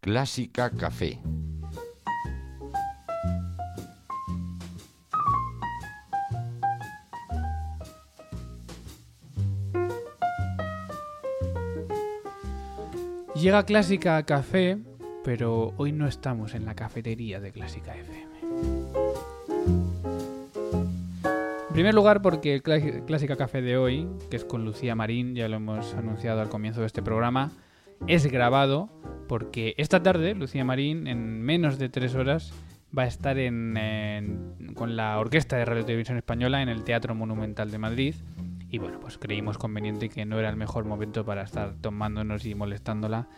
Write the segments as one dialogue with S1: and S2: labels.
S1: Clásica Café.
S2: Llega Clásica Café, pero hoy no estamos en la cafetería de Clásica FM. En primer lugar, porque el Clá- Clásica Café de hoy, que es con Lucía Marín, ya lo hemos anunciado al comienzo de este programa, es grabado porque esta tarde Lucía Marín, en menos de tres horas, va a estar en- en- con la Orquesta de Radio Televisión Española en el Teatro Monumental de Madrid. Y bueno, pues creímos conveniente que no era el mejor momento para estar tomándonos y molestándola.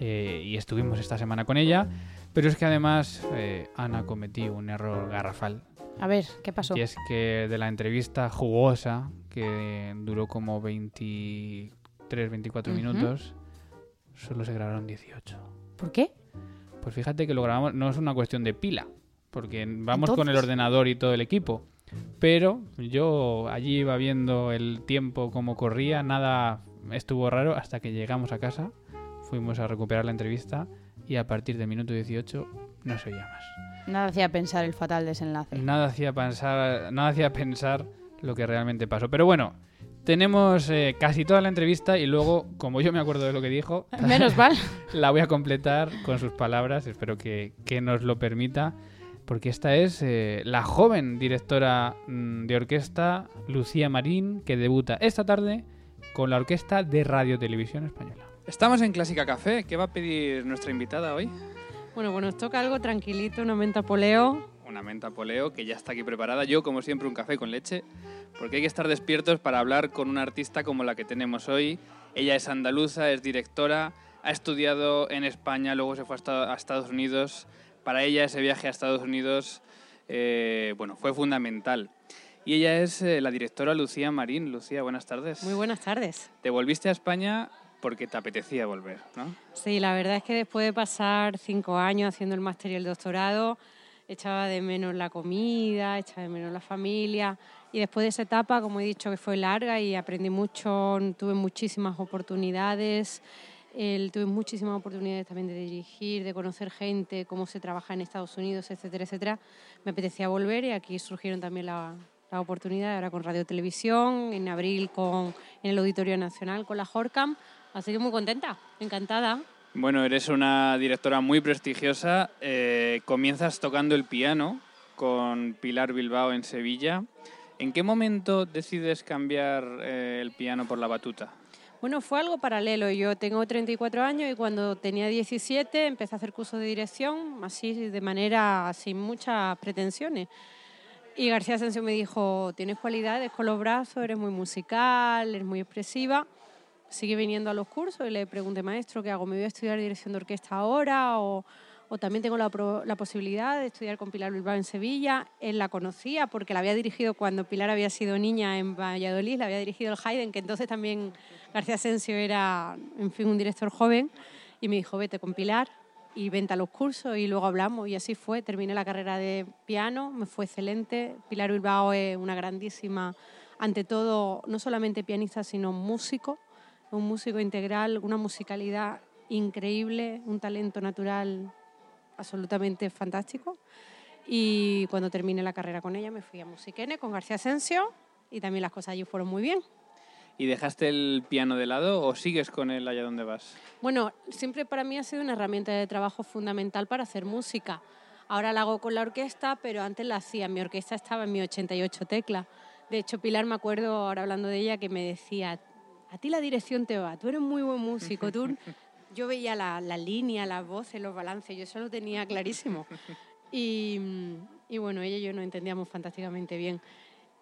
S2: eh, y estuvimos esta semana con ella. Pero es que además eh, Ana cometió un error garrafal.
S3: A ver, ¿qué pasó?
S2: Y es que de la entrevista jugosa, que duró como 23, 24
S3: Ujú.
S2: minutos, solo se grabaron 18.
S3: ¿Por qué?
S2: Pues fíjate que lo grabamos, no es una cuestión de pila, porque vamos con el ordenador y todo el equipo. Pero yo allí iba viendo el tiempo como corría, nada estuvo raro hasta que llegamos a casa, fuimos a recuperar la entrevista y a partir del minuto 18 no se oía más.
S3: Nada hacía pensar el fatal desenlace.
S2: Nada hacía pensar, nada hacía pensar lo que realmente pasó. Pero bueno, tenemos eh, casi toda la entrevista y luego, como yo me acuerdo de lo que dijo,
S3: Menos mal.
S2: la voy a completar con sus palabras, espero que, que nos lo permita, porque esta es eh, la joven directora mm, de orquesta, Lucía Marín, que debuta esta tarde con la orquesta de Radio Televisión Española.
S4: Estamos en Clásica Café. ¿Qué va a pedir nuestra invitada hoy?
S5: Bueno, pues nos toca algo tranquilito, una menta poleo.
S4: Una menta poleo que ya está aquí preparada. Yo, como siempre, un café con leche, porque hay que estar despiertos para hablar con una artista como la que tenemos hoy. Ella es andaluza, es directora, ha estudiado en España, luego se fue a Esta- a Estados Unidos. Para ella ese viaje a Estados Unidos, eh, bueno, fue fundamental. Y ella es eh, la directora Lucía Marín. Lucía, buenas tardes.
S5: Muy buenas tardes.
S4: Te volviste a España porque te apetecía volver, ¿no?
S5: Sí, la verdad es que después de pasar cinco años haciendo el máster y el doctorado, echaba de menos la comida, echaba de menos la familia. Y después de esa etapa, como he dicho, que fue larga y aprendí mucho, tuve muchísimas oportunidades. Tuve muchísimas oportunidades también de dirigir, de conocer gente, cómo se trabaja en Estados Unidos, etcétera, etcétera. Me apetecía volver y aquí surgieron también la, la oportunidad, ahora con Radio Televisión, en abril con, en el Auditorio Nacional con la Horcam. Así que muy contenta, encantada.
S4: Bueno, eres una directora muy prestigiosa. eh, comienzas tocando el piano con Pilar Bilbao en Sevilla. ¿En qué momento decides cambiar eh, el piano por la batuta?
S5: Bueno, fue algo paralelo. Yo tengo 34 años y cuando tenía 17 empecé a hacer cursos de dirección, así de manera sin muchas pretensiones. Y García Asensio me dijo, tienes cualidades con los brazos, eres muy musical, eres muy expresiva. Sigue viniendo a los cursos y le pregunté, maestro, ¿qué hago? ¿Me voy a estudiar dirección de orquesta ahora? O, o también tengo la, la posibilidad de estudiar con Pilar Bilbao en Sevilla. Él la conocía porque la había dirigido cuando Pilar había sido niña en Valladolid, la había dirigido el Haydn, que entonces también García Asensio era, en fin, un director joven. Y me dijo, vete con Pilar y vente a los cursos y luego hablamos. Y así fue, terminé la carrera de piano, me fue excelente. Pilar Bilbao es una grandísima, ante todo, no solamente pianista, sino músico, un músico integral, una musicalidad increíble, un talento natural absolutamente fantástico. Y cuando terminé la carrera con ella me fui a Musiquene con García Asensio y también las cosas allí fueron muy bien.
S4: ¿Y dejaste el piano de lado o sigues con él allá donde vas?
S5: Bueno, siempre para mí ha sido una herramienta de trabajo fundamental para hacer música. Ahora la hago con la orquesta, pero antes la hacía. Mi orquesta estaba en mi 88 teclas. De hecho, Pilar, me acuerdo ahora hablando de ella, que me decía, a ti la dirección te va, tú eres muy buen músico. Tú... Yo veía la, la línea, las voces, los balances, yo eso lo tenía clarísimo. Y, y bueno, ella y yo nos entendíamos fantásticamente bien.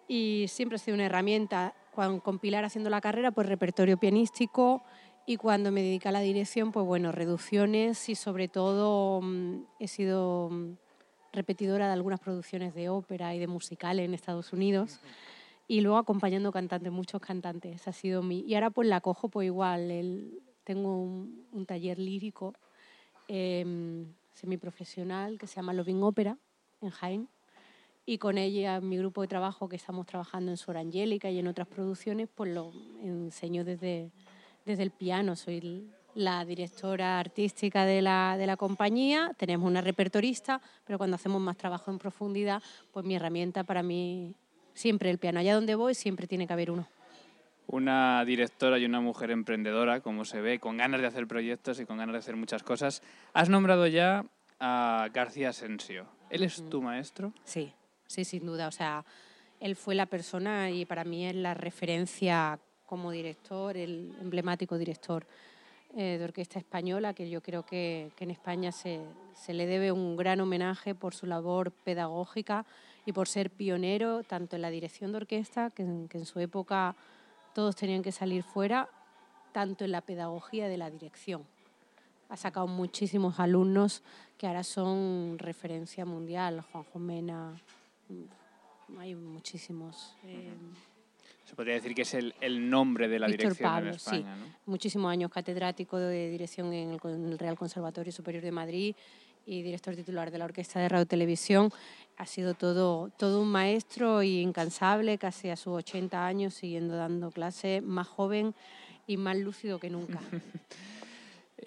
S5: Y siempre ha sido una herramienta. Cuando, con Pilar haciendo la carrera, pues repertorio pianístico, y cuando me dediqué a la dirección, pues bueno, reducciones y sobre todo mm, he sido mm, repetidora de algunas producciones de ópera y de musicales en Estados Unidos y luego acompañando cantantes, muchos cantantes. Ha sido mi... Y ahora pues la cojo pues igual, el- tengo un, un taller lírico eh, semiprofesional que se llama Loving Ópera en Jaén y con ella, mi grupo de trabajo que estamos trabajando en Sor Angélica y en otras producciones, pues lo enseño desde, desde el piano. Soy l- la directora artística de la, de la compañía, tenemos una repertorista, pero cuando hacemos más trabajo en profundidad, pues mi herramienta para mí siempre el piano. Allá donde voy siempre tiene que haber uno.
S4: Una directora y una mujer emprendedora, como se ve, con ganas de hacer proyectos y con ganas de hacer muchas cosas. Has nombrado ya a García Asensio. ¿Él es tu maestro?
S5: Sí, sí, sin duda. O sea, él fue la persona y para mí es la referencia como director, el emblemático director eh, de orquesta española, que yo creo que, que en España se, se, le debe un gran homenaje por su labor pedagógica y por ser pionero tanto en la dirección de orquesta, que en, que en su época todos tenían que salir fuera, tanto en la pedagogía de la dirección. Ha sacado muchísimos alumnos que ahora son referencia mundial, Juanjo Mena, hay muchísimos. Eh,
S4: Se podría decir que es el, el nombre de la
S5: Víctor
S4: dirección
S5: Pablo,
S4: en España,
S5: sí.
S4: ¿no?
S5: Muchísimos años catedrático de dirección en el, en el Real Conservatorio Superior de Madrid y director titular de la Orquesta de Radio Televisión. Ha sido todo, todo un maestro y incansable, casi a sus 80 años, siguiendo dando clases, más joven y más lúcido que nunca.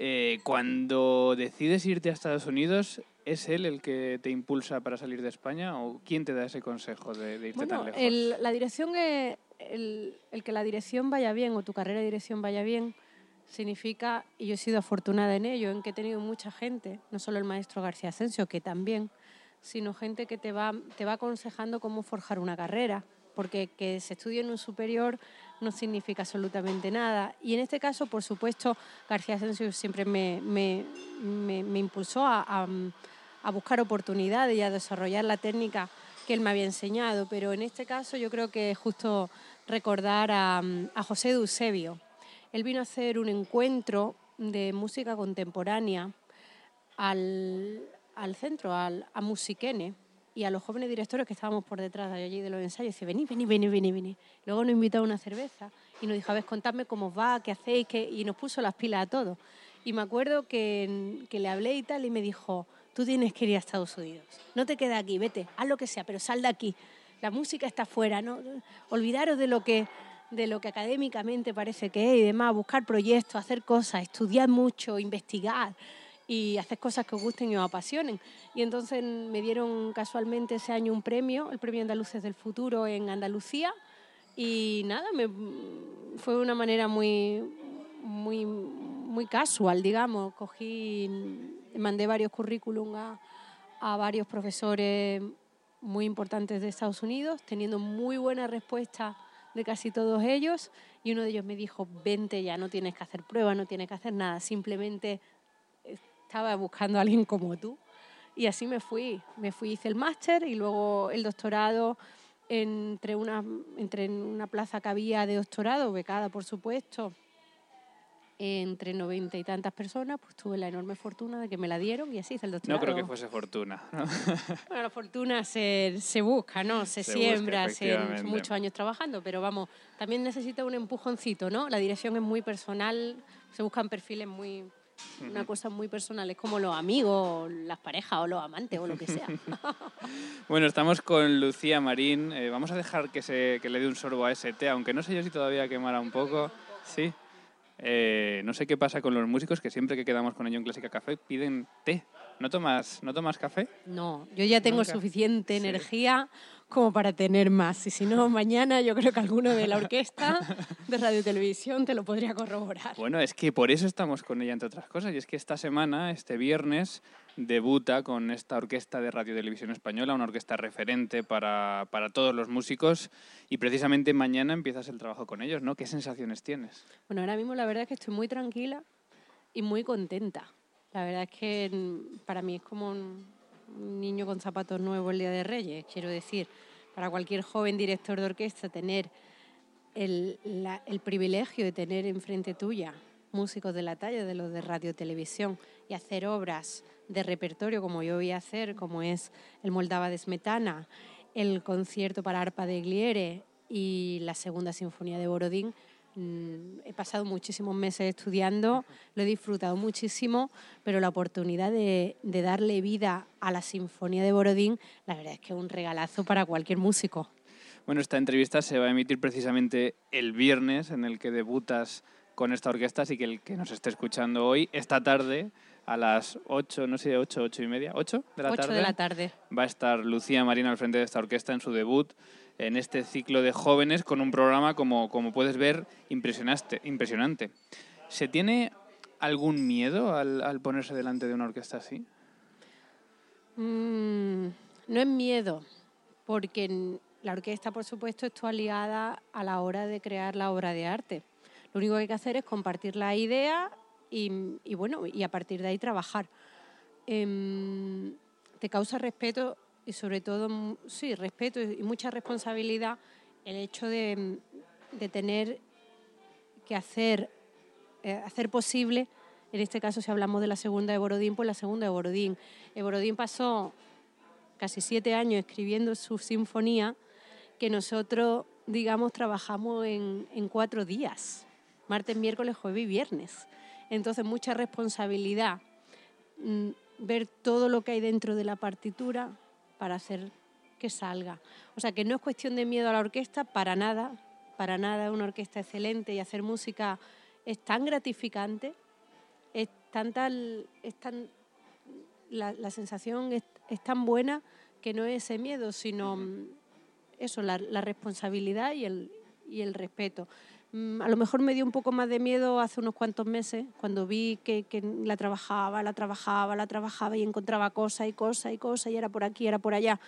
S4: Eh, cuando decides irte a Estados Unidos, ¿es él el que te impulsa para salir de España o quién te da ese consejo de, de irte tan
S5: Bueno,
S4: lejos?
S5: el- la dirección es- el, el que la dirección vaya bien o tu carrera de dirección vaya bien significa, y yo he sido afortunada en ello, en que he tenido mucha gente, no solo el maestro García Asensio, que también, sino gente que te va, te va aconsejando cómo forjar una carrera, porque que se estudie en un superior no significa absolutamente nada. Y en este caso, por supuesto, García Asensio siempre me, me, me- impulsó a, a- buscar oportunidades y a desarrollar la técnica que él me había enseñado, pero en este caso yo creo que es justo recordar a, a José Eusebio. Él vino a hacer un encuentro de música contemporánea al, al centro, al, a Musiquene, y a los jóvenes directores que estábamos por detrás de allí de los ensayos, dice, vení, vení, vení, vení, vení. Luego nos invitó a una cerveza y nos dijo, a ver, contadme cómo os va, qué hacéis, qué... y nos puso las pilas a todos. Y me acuerdo que, que le hablé y tal, y me dijo, tú tienes que ir a Estados Unidos, no te quedes aquí, vete, haz lo que sea, pero sal de aquí. La música está afuera, ¿no? olvidaros de lo que de lo que académicamente parece que es y demás, buscar proyectos, hacer cosas, estudiar mucho, investigar y hacer cosas que os gusten y os apasionen. Y entonces me dieron casualmente ese año un premio, el Premio Andaluces del Futuro en Andalucía. Y nada, me, fue una manera muy, muy, muy casual, digamos. Cogí, mandé varios currículum a, a varios profesores muy importantes de Estados Unidos, teniendo muy buena respuesta de casi todos ellos. Y uno de ellos me dijo, vente ya, no tienes que hacer pruebas, no tienes que hacer nada, simplemente estaba buscando a alguien como tú. Y así me fui. Me fui, hice el máster y luego el doctorado entre una, entre una plaza que había de doctorado, becada por supuesto, entre noventa y tantas personas, pues tuve la enorme fortuna de que me la dieron y así hice el doctorado.
S4: No creo que fuese fortuna. ¿no?
S5: Bueno, la fortuna se, se busca, ¿no? Se,
S4: Se
S5: siembra,
S4: busca,
S5: se, muchos años trabajando, pero vamos, también necesita un empujoncito, ¿no? La dirección es muy personal, se buscan perfiles muy, una cosa muy personal, es como los amigos, las parejas o los amantes o lo que sea.
S4: Bueno, estamos con Lucía Marín. Eh, vamos a dejar que, se, que le dé un sorbo a ese té, aunque no sé yo si todavía quemará un poco. Sí. Eh, no sé qué pasa con los músicos que siempre que quedamos con ellos en Clásica Café piden té. ¿No tomas, ¿no tomas café?
S5: No, yo ya tengo
S4: Nunca.
S5: suficiente
S4: Sí.
S5: energía como para tener más. Y si no, mañana yo creo que alguno de la orquesta de radio televisión te lo podría corroborar.
S4: Bueno, es que por eso estamos con ella, entre otras cosas. Y es que esta semana, este viernes, debuta con esta orquesta de Radio Televisión Española, una orquesta referente para, para todos los músicos. Y precisamente mañana empiezas el trabajo con ellos, ¿no? ¿Qué sensaciones tienes?
S5: Bueno, ahora mismo la verdad es que estoy muy tranquila y muy contenta. La verdad es que para mí es como un, niño con zapatos nuevos el Día de Reyes. Quiero decir, para cualquier joven director de orquesta tener el, la- el privilegio de tener enfrente tuya músicos de la talla de los de radio y televisión y hacer obras de repertorio como yo voy a hacer, como es el Moldava de Smetana, el concierto para arpa de Gliere y la segunda sinfonía de Borodín, he pasado muchísimos meses estudiando, lo he disfrutado muchísimo, pero la oportunidad de, de darle vida a la Sinfonía de Borodín, la verdad es que es un regalazo para cualquier músico.
S4: Bueno, esta entrevista se va a emitir precisamente el viernes, en el que debutas con esta orquesta, así que el que nos esté escuchando hoy, esta tarde, a las 8, no sé, 8, 8 y media, 8 de la
S5: 8
S4: tarde,
S5: de la tarde.
S4: va a estar Lucía Marín al frente de esta orquesta en su debut en este ciclo de jóvenes con un programa, como, como puedes ver, impresionante. impresionante. ¿Se tiene algún miedo al, al ponerse delante de una orquesta así?
S5: Mm, no es miedo, porque la orquesta, por supuesto, está ligada a la hora de crear la obra de arte. Lo único que hay que hacer es compartir la idea y, bueno, y a partir de ahí trabajar. Em, te causa respeto y sobre todo, sí, respeto y mucha responsabilidad el hecho de, de tener que hacer, eh, hacer posible, en este caso si hablamos de la segunda de Borodín, pues la segunda de Borodín. Eh, Borodín pasó casi siete años escribiendo su sinfonía que nosotros, digamos, trabajamos en, en cuatro días, martes, miércoles, jueves y viernes. Entonces, mucha responsabilidad, mm, ver todo lo que hay dentro de la partitura para hacer que salga. O sea, que no es cuestión de miedo a la orquesta, para nada, para nada, una orquesta excelente y hacer música es tan gratificante, es tan tal, es tan, la, sensación es, es tan buena que no es ese miedo, sino mm, eso, la, la responsabilidad y el, y el respeto. Mm, A lo mejor me dio un poco más de miedo hace unos cuantos meses, cuando vi que, que la trabajaba, la trabajaba, la trabajaba y encontraba cosas y cosas y cosas y era por aquí, era por allá.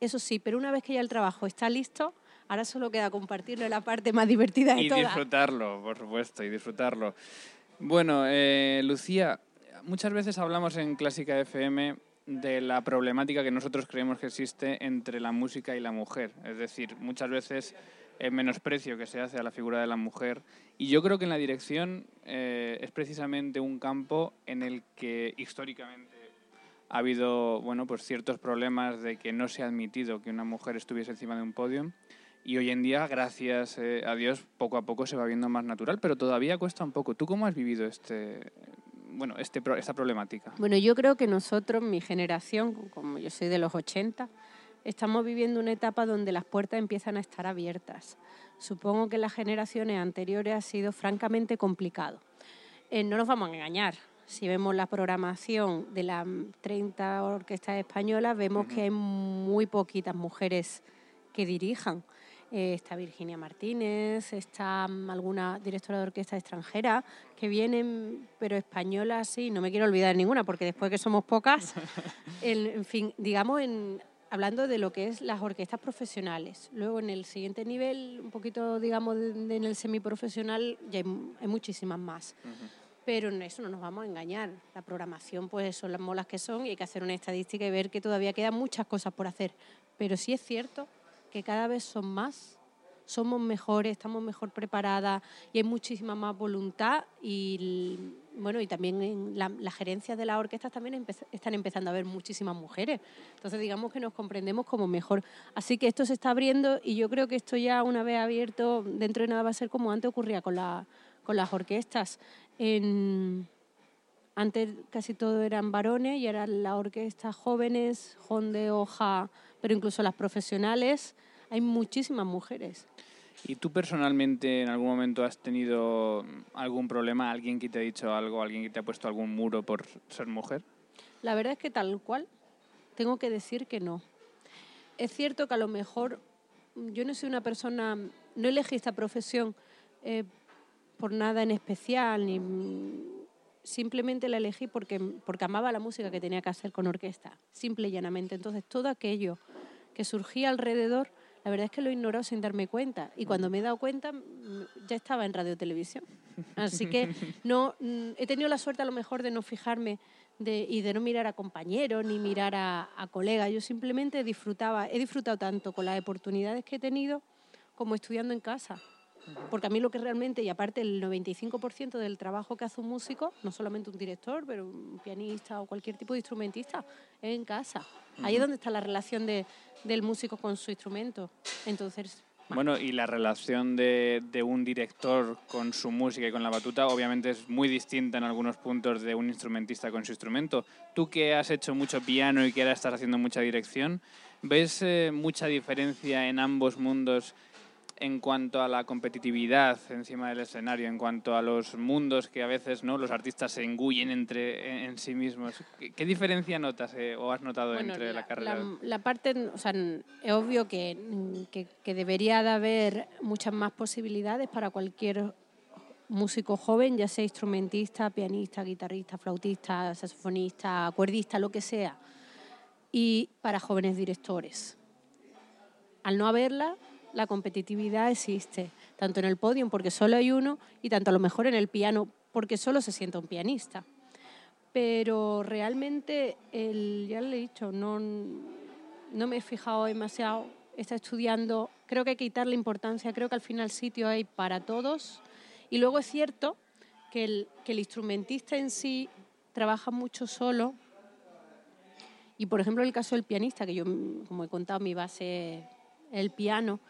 S5: Eso sí, pero una vez que ya el trabajo está listo, ahora solo queda compartirlo la parte más divertida de
S4: Y disfrutarlo, por supuesto, y disfrutarlo. Bueno, eh, Lucía, muchas veces hablamos en Clásica FM de la problemática que nosotros creemos que existe entre la música y la mujer. Es decir, muchas veces el menosprecio que se hace a la figura de la mujer. Y yo creo que en la dirección eh, es precisamente un campo en el que históricamente ha habido bueno, pues ciertos problemas de que no se ha admitido que una mujer estuviese encima de un podio. Y hoy en día, gracias eh, a Dios, poco a poco se va viendo más natural, pero todavía cuesta un poco. ¿Tú cómo has vivido este, bueno, este, esta problemática?
S5: Bueno, yo creo que nosotros, mi generación, como yo soy de los 80, estamos viviendo una etapa donde las puertas empiezan a estar abiertas. Supongo que en las generaciones anteriores ha sido francamente complicado. Eh, no nos vamos a engañar. Si vemos la programación de las 30 orquestas españolas, vemos que hay muy poquitas mujeres que dirijan. Eh, está Virginia Martínez, está mm, alguna directora de orquesta extranjera que vienen, pero españolas sí, no me quiero olvidar ninguna, porque después que somos pocas, el- en fin, digamos, en, hablando de lo que es las orquestas profesionales. Luego en el siguiente nivel, un poquito, digamos, de- de- en el semiprofesional, ya hay, hay muchísimas más. Pero en eso no nos vamos a engañar. La programación, pues son las molas que son y hay que hacer una estadística y ver que todavía quedan muchas cosas por hacer. Pero sí es cierto que cada vez son más, somos mejores, estamos mejor preparadas y hay muchísima más voluntad y bueno y también en la- las gerencias de las orquestas también empe- están empezando a haber muchísimas mujeres. Entonces digamos que nos comprendemos como mejor. Así que esto se está abriendo y yo creo que esto ya una vez abierto dentro de nada va a ser como antes ocurría con, la, con las orquestas. Antes casi todo eran varones y eran las orquestas jóvenes, Jonde, Hoja, pero incluso las profesionales, hay muchísimas mujeres.
S4: ¿Y tú personalmente en algún momento has tenido algún problema? ¿Alguien que te ha dicho algo? ¿Alguien que te ha puesto algún muro por ser mujer?
S5: La verdad es que tal cual, tengo que decir que no. Es cierto que a lo mejor mm, yo no soy una persona, no elegí esta profesión eh, por nada en especial, ni simplemente la elegí porque, porque amaba la música que tenía que hacer con orquesta, simple y llanamente. Entonces todo aquello que surgía alrededor, la verdad es que lo he ignorado sin darme cuenta. Y cuando me he dado cuenta, ya estaba en radio televisión. Así que no, mm, he tenido la suerte a lo mejor de no fijarme de, y de no mirar a compañeros ni mirar a, a colegas. Yo simplemente disfrutaba, he disfrutado tanto con las oportunidades que he tenido como estudiando en casa. Porque a mí lo que realmente, y aparte el 95% del trabajo que hace un músico, no solamente un director, pero un pianista o cualquier tipo de instrumentista, es en casa. Ahí es donde está la relación de, del músico con su instrumento. Entonces,
S4: Bueno, y la relación de, de un director con su música y con la batuta obviamente es muy distinta en algunos puntos de un instrumentista con su instrumento. Tú que has hecho mucho piano y que ahora estás haciendo mucha dirección, ¿ves eh, mucha diferencia en ambos mundos en cuanto a la competitividad encima del escenario, en cuanto a los mundos que a veces no los artistas se engullen entre en, sí mismos. ¿Qué, diferencia notas eh, o has notado entre la, carrera?
S5: La, la, parte, o sea, es obvio que, que, que debería de haber muchas más posibilidades para cualquier músico joven, ya sea instrumentista, pianista, guitarrista, flautista, saxofonista, cuerdista, lo que sea, y para jóvenes directores. Al no haberla, la competitividad existe, tanto en el podio porque solo hay uno y tanto a lo mejor en el piano porque solo se sienta un pianista. Pero realmente, el, ya le he dicho, no, no me he fijado demasiado, está estudiando, creo que hay que quitarle importancia, creo que al final sitio hay para todos. Y luego es cierto que el, que el instrumentista en sí trabaja mucho solo. Y por ejemplo, el caso del pianista, que yo, como he contado, mi base el piano,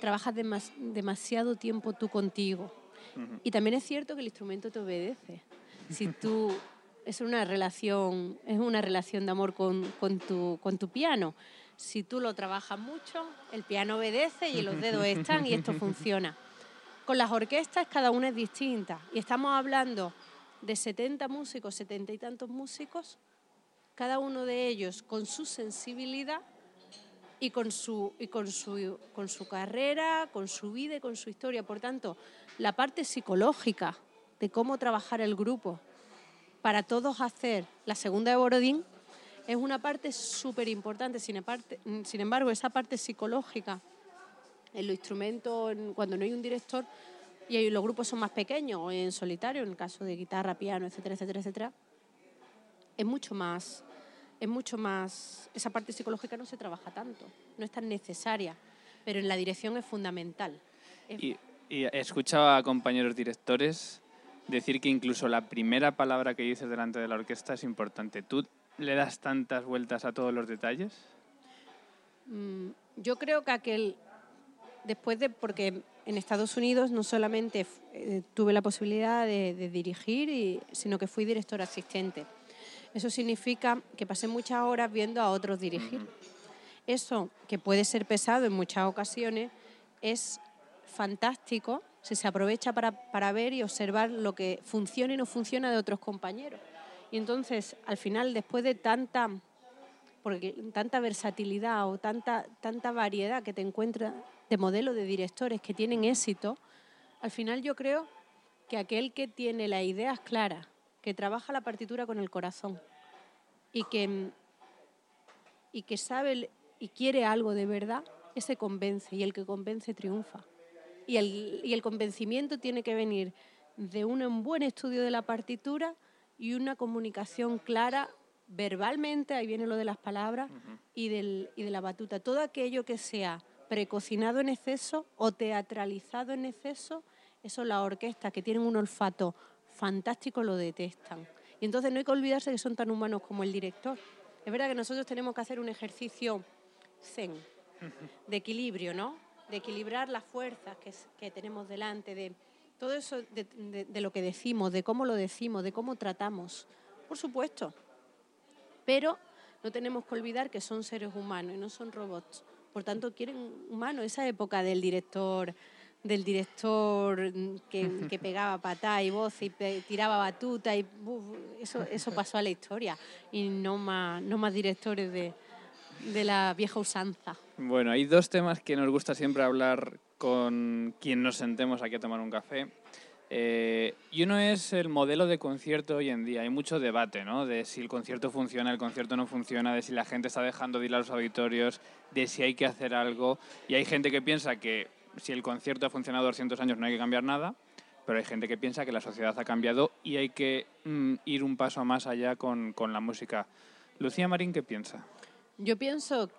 S5: trabajas demasiado tiempo tú contigo. Y también es cierto que el instrumento te obedece. Si tú es una relación, es una relación de amor con, con, tu, con tu piano. Si tú lo trabajas mucho, el piano obedece y los dedos están y esto funciona. Con las orquestas cada una es distinta y estamos hablando de 70 músicos, 70 y tantos músicos, cada uno de ellos con su sensibilidad y con su, y con su, con su carrera, con su vida y con su historia. Por tanto, la parte psicológica de cómo trabajar el grupo para todos hacer la segunda de Borodín es una parte súper importante. Sin, sin embargo, esa parte psicológica en los instrumentos, cuando no hay un director y los grupos son más pequeños o en solitario, en el caso de guitarra, piano, etcétera, etcétera, etcétera, es mucho más es mucho más, esa parte psicológica no se trabaja tanto, no es tan necesaria, pero en la dirección es fundamental.
S4: Y, he escuchado a compañeros directores decir que incluso la primera palabra que dices delante de la orquesta es importante. ¿Tú le das tantas vueltas a todos los detalles?
S5: Mm, yo creo que aquel, después de, porque en Estados Unidos no solamente eh, tuve la posibilidad de, dirigir, sino que fui director asistente. Eso significa que pasé muchas horas viendo a otros dirigir. Eso, que puede ser pesado en muchas ocasiones, es fantástico si se aprovecha para, para ver y observar lo que funciona y no funciona de otros compañeros. Y entonces, al final, después de tanta, porque tanta versatilidad o tanta, tanta variedad que te encuentras de modelos de directores que tienen éxito, al final yo creo que aquel que tiene las ideas claras que trabaja la partitura con el corazón y que, y que sabe y quiere algo de verdad, ese convence y el que convence triunfa. Y el, y el convencimiento tiene que venir de un buen estudio de la partitura y una comunicación clara verbalmente, ahí viene lo de las palabras, y, del, y de la batuta. Todo aquello que sea precocinado en exceso o teatralizado en exceso, eso la orquesta, que tienen un olfato fantástico lo detestan. Y entonces no hay que olvidarse que son tan humanos como el director. Es verdad que nosotros tenemos que hacer un ejercicio zen, de equilibrio, ¿no? De equilibrar las fuerzas que, tenemos delante, de todo eso de, lo que decimos, de cómo lo decimos, de cómo tratamos. Por supuesto. Pero no tenemos que olvidar que son seres humanos y no son robots. Por tanto, quieren humanos. Esa época del director del director que, pegaba patá y voz y tiraba batuta y eso, eso pasó a la historia y no más, no más directores de, de la vieja usanza.
S4: Bueno, hay dos temas que nos gusta siempre hablar con quien nos sentemos aquí a tomar un café. Eh, y uno es el modelo de concierto hoy en día. Hay mucho debate, ¿no? De si el concierto funciona, el concierto no funciona, de si la gente está dejando de ir a los auditorios, de si hay que hacer algo. Y hay gente que piensa que si el concierto ha funcionado 200 años no hay que cambiar nada, pero hay gente que piensa que la sociedad ha cambiado y hay que mm, ir un paso más allá con, con la música. Lucía Marín, ¿qué piensa?
S5: Yo pienso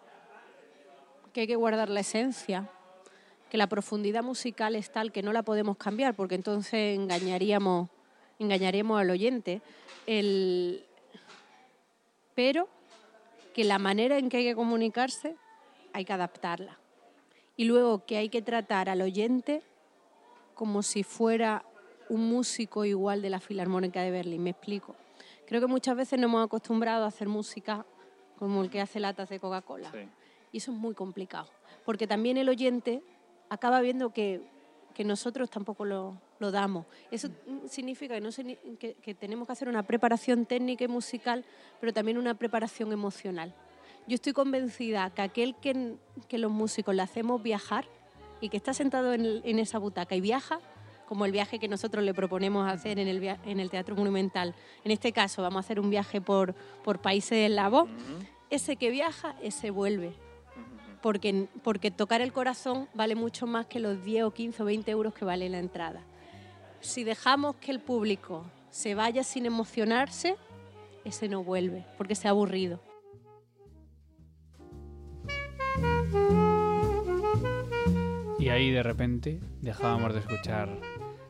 S5: que hay que guardar la esencia, que la profundidad musical es tal que no la podemos cambiar, porque entonces engañaríamos, engañaríamos al oyente. El... Pero que la manera en que hay que comunicarse hay que adaptarla y luego que hay que tratar al oyente como si fuera un músico igual de la Filarmónica de Berlín, me explico. Creo que muchas veces nos hemos acostumbrado a hacer música como el que hace latas de Coca-Cola. Y eso es muy complicado, porque también el oyente acaba viendo que, que nosotros tampoco lo, lo damos. Eso significa que, no que, que tenemos que hacer una preparación técnica y musical, pero también una preparación emocional. Yo estoy convencida que aquel que, que los músicos le hacemos viajar y que está sentado en, en esa butaca y viaja, como el viaje que nosotros le proponemos hacer en el, en el Teatro Monumental. En este caso vamos a hacer un viaje por, por países eslavos. Ese que viaja, ese vuelve. Porque, porque tocar el corazón vale mucho más que los 10 o 15 o 20 euros que vale la entrada. Si dejamos que el público se vaya sin emocionarse, ese no vuelve, porque se ha aburrido.
S4: Y ahí de repente dejábamos de escuchar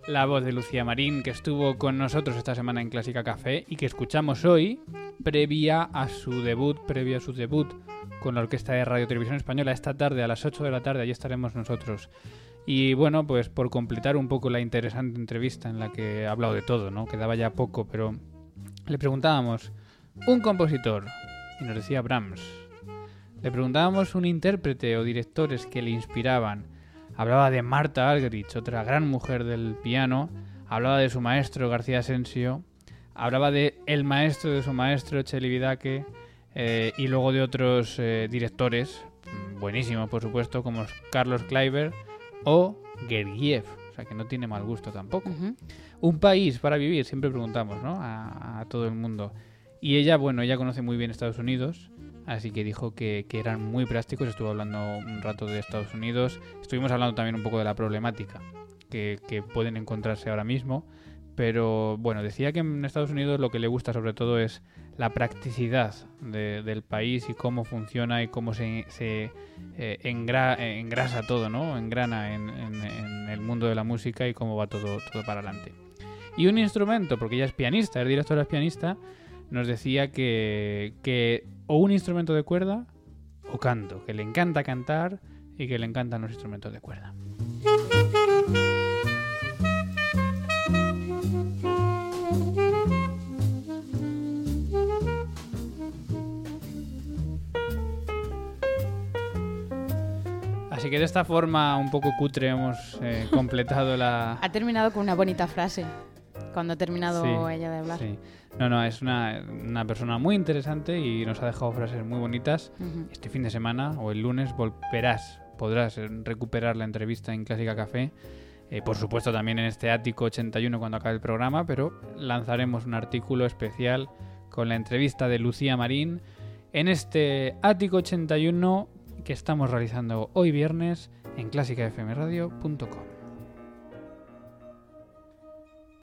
S4: la voz de Lucía Marín, que estuvo con nosotros esta semana en Clásica Café y que escuchamos hoy, previa a su debut, a su debut con la Orquesta de Radio Televisión Española esta tarde a las 8 de la tarde, allí estaremos nosotros. Y bueno, pues por completar un poco la interesante entrevista en la que ha hablado de todo, ¿no? Quedaba ya poco, pero le preguntábamos, un compositor, y nos decía Brahms. Le preguntábamos un intérprete o directores que le inspiraban. Hablaba de Marta Argerich, otra gran mujer del piano. Hablaba de su maestro García Asensio. Hablaba de el maestro de su maestro Cheli Vidake. eh, y luego de otros eh, directores, mm, buenísimos por supuesto, como Carlos Kleiber o Gergiev. O sea que no tiene mal gusto tampoco. Un país para vivir, siempre preguntamos, ¿no? A, a todo el mundo. Y ella, bueno, ella conoce muy bien Estados Unidos, así que dijo que, que eran muy prácticos. Estuvo hablando un rato de Estados Unidos. Estuvimos hablando también un poco de la problemática que, que pueden encontrarse ahora mismo. Pero bueno, decía que en Estados Unidos lo que le gusta sobre todo es la practicidad de- del país y cómo funciona y cómo se, se, eh, engra- engrasa todo, ¿no? Engrana en, en- en el mundo de la música y cómo va todo, todo para adelante. Y un instrumento, porque ella es pianista, es directora es pianista, nos decía que, que o un instrumento de cuerda o canto, que le encanta cantar y que le encantan los instrumentos de cuerda. Así que de esta forma un poco cutre hemos eh, completado la,
S3: Ha terminado con una bonita frase. Cuando ha terminado
S4: Sí,
S3: ella de hablar.
S4: Sí. No, no, es una, una persona muy interesante y nos ha dejado frases muy bonitas. Este fin de semana o el lunes volverás, podrás recuperar la entrevista en Clásica Café. Eh, por supuesto también en este ático 81 cuando acabe el programa, pero lanzaremos un artículo especial con la entrevista de Lucía Marín en este ático 81 que estamos realizando hoy viernes en clásicafmradio.com.